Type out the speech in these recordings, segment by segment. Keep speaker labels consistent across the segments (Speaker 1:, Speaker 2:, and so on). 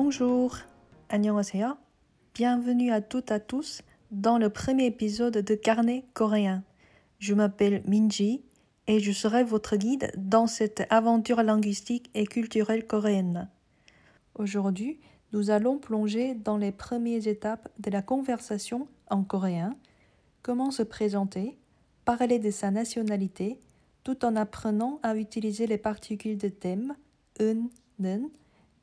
Speaker 1: Bonjour, 안녕하세요. Bienvenue à toutes et à tous dans le premier épisode de Carnet coréen. Je m'appelle Minji et je serai votre guide dans cette aventure linguistique et culturelle coréenne. Aujourd'hui, nous allons plonger dans les premières étapes de la conversation en coréen, comment se présenter, parler de sa nationalité, tout en apprenant à utiliser les particules de thème, un, nen,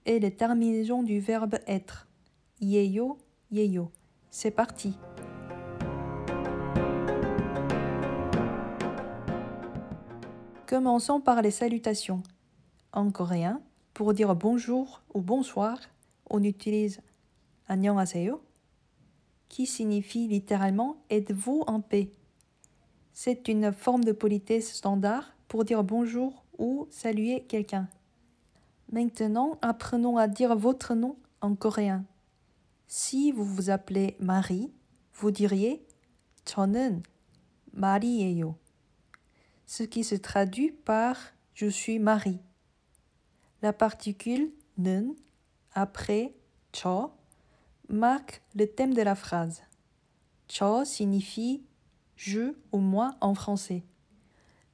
Speaker 1: et les terminaisons du verbe être, yeyo, yeyo. C'est parti! Commençons par les salutations. En coréen, pour dire bonjour ou bonsoir, on utilise 안녕하세요, qui signifie littéralement êtes-vous en paix. C'est une forme de politesse standard pour dire bonjour ou saluer quelqu'un. Maintenant, apprenons à dire votre nom en coréen. Si vous vous appelez Marie, vous diriez 저는 마리예요. Ce qui se traduit par je suis Marie. La particule 는 après 저 marque le thème de la phrase. 저 signifie je ou moi en français.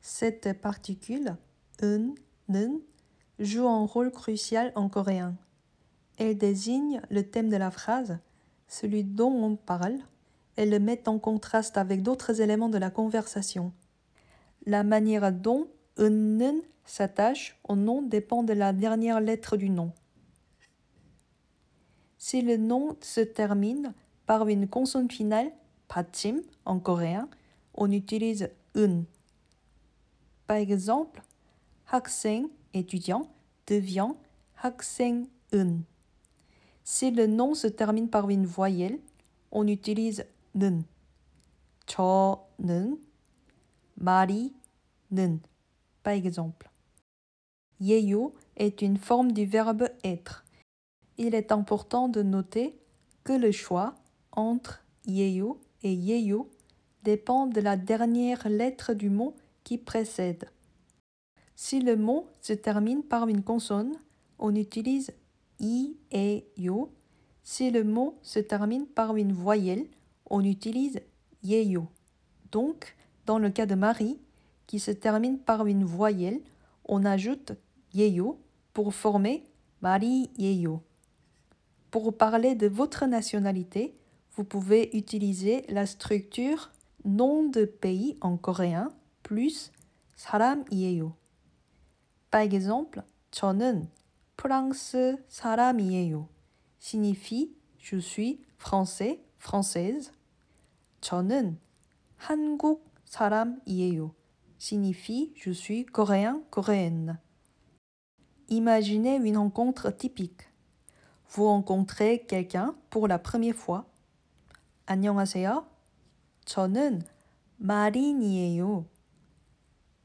Speaker 1: Cette particule un, 는 joue un rôle crucial en coréen. Elle désigne le thème de la phrase, celui dont on parle, et le met en contraste avec d'autres éléments de la conversation. La manière dont un s'attache au nom dépend de la dernière lettre du nom. Si le nom se termine par une consonne finale, patim en coréen, on utilise un. Par exemple, 학생 étudiant devient 학생은. Si le nom se termine par une voyelle, on utilise 는. 저는 마리는 par exemple. 예요 est une forme du verbe être. Il est important de noter que le choix entre 예요 et 예요 dépend de la dernière lettre du mot qui précède. Si le mot se termine par une consonne, on utilise i et yo. Si le mot se termine par une voyelle, on utilise yeyo. Donc, dans le cas de Marie, qui se termine par une voyelle, on ajoute yeyo pour former Marie yeyo. Pour parler de votre nationalité, vous pouvez utiliser la structure nom de pays en coréen plus saram yeyo. Par exemple, 저는 프랑스 사람이에요. signifie je suis français, française. 저는 한국 사람이에요. signifie je suis coréen, coréenne. Imaginez une rencontre typique. Vous rencontrez quelqu'un pour la première fois. 안녕하세요. 저는 마린이에요.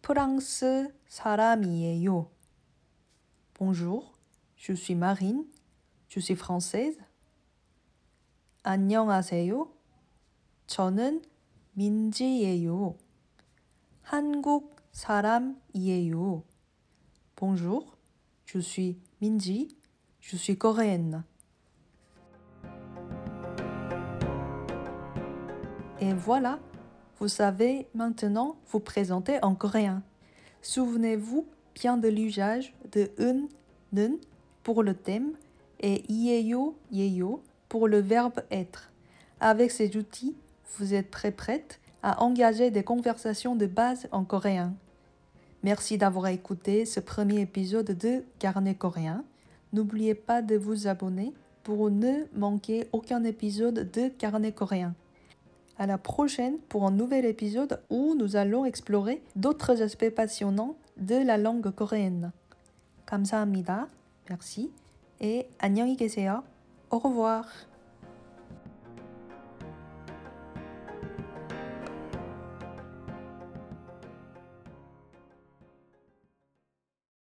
Speaker 1: 프랑스 사람이에요. Bonjour, je suis Marine, je suis française. 안녕하세요. 저는 민지예요. 한국 사람이에요. Bonjour, je suis Minji, je suis coréenne. Et voilà, vous savez maintenant vous présenter en coréen. Souvenez-vous bien de l'usage de un, nen pour le thème et yeyo, yeyo pour le verbe être. Avec ces outils, vous êtes très prête à engager des conversations de base en coréen. Merci d'avoir écouté ce premier épisode de Carnet coréen. N'oubliez pas de vous abonner pour ne manquer aucun épisode de Carnet coréen À la prochaine pour un nouvel épisode où nous allons explorer d'autres aspects passionnants de la langue coréenne. 감사합니다. Merci et 안녕히 계세요. Au revoir.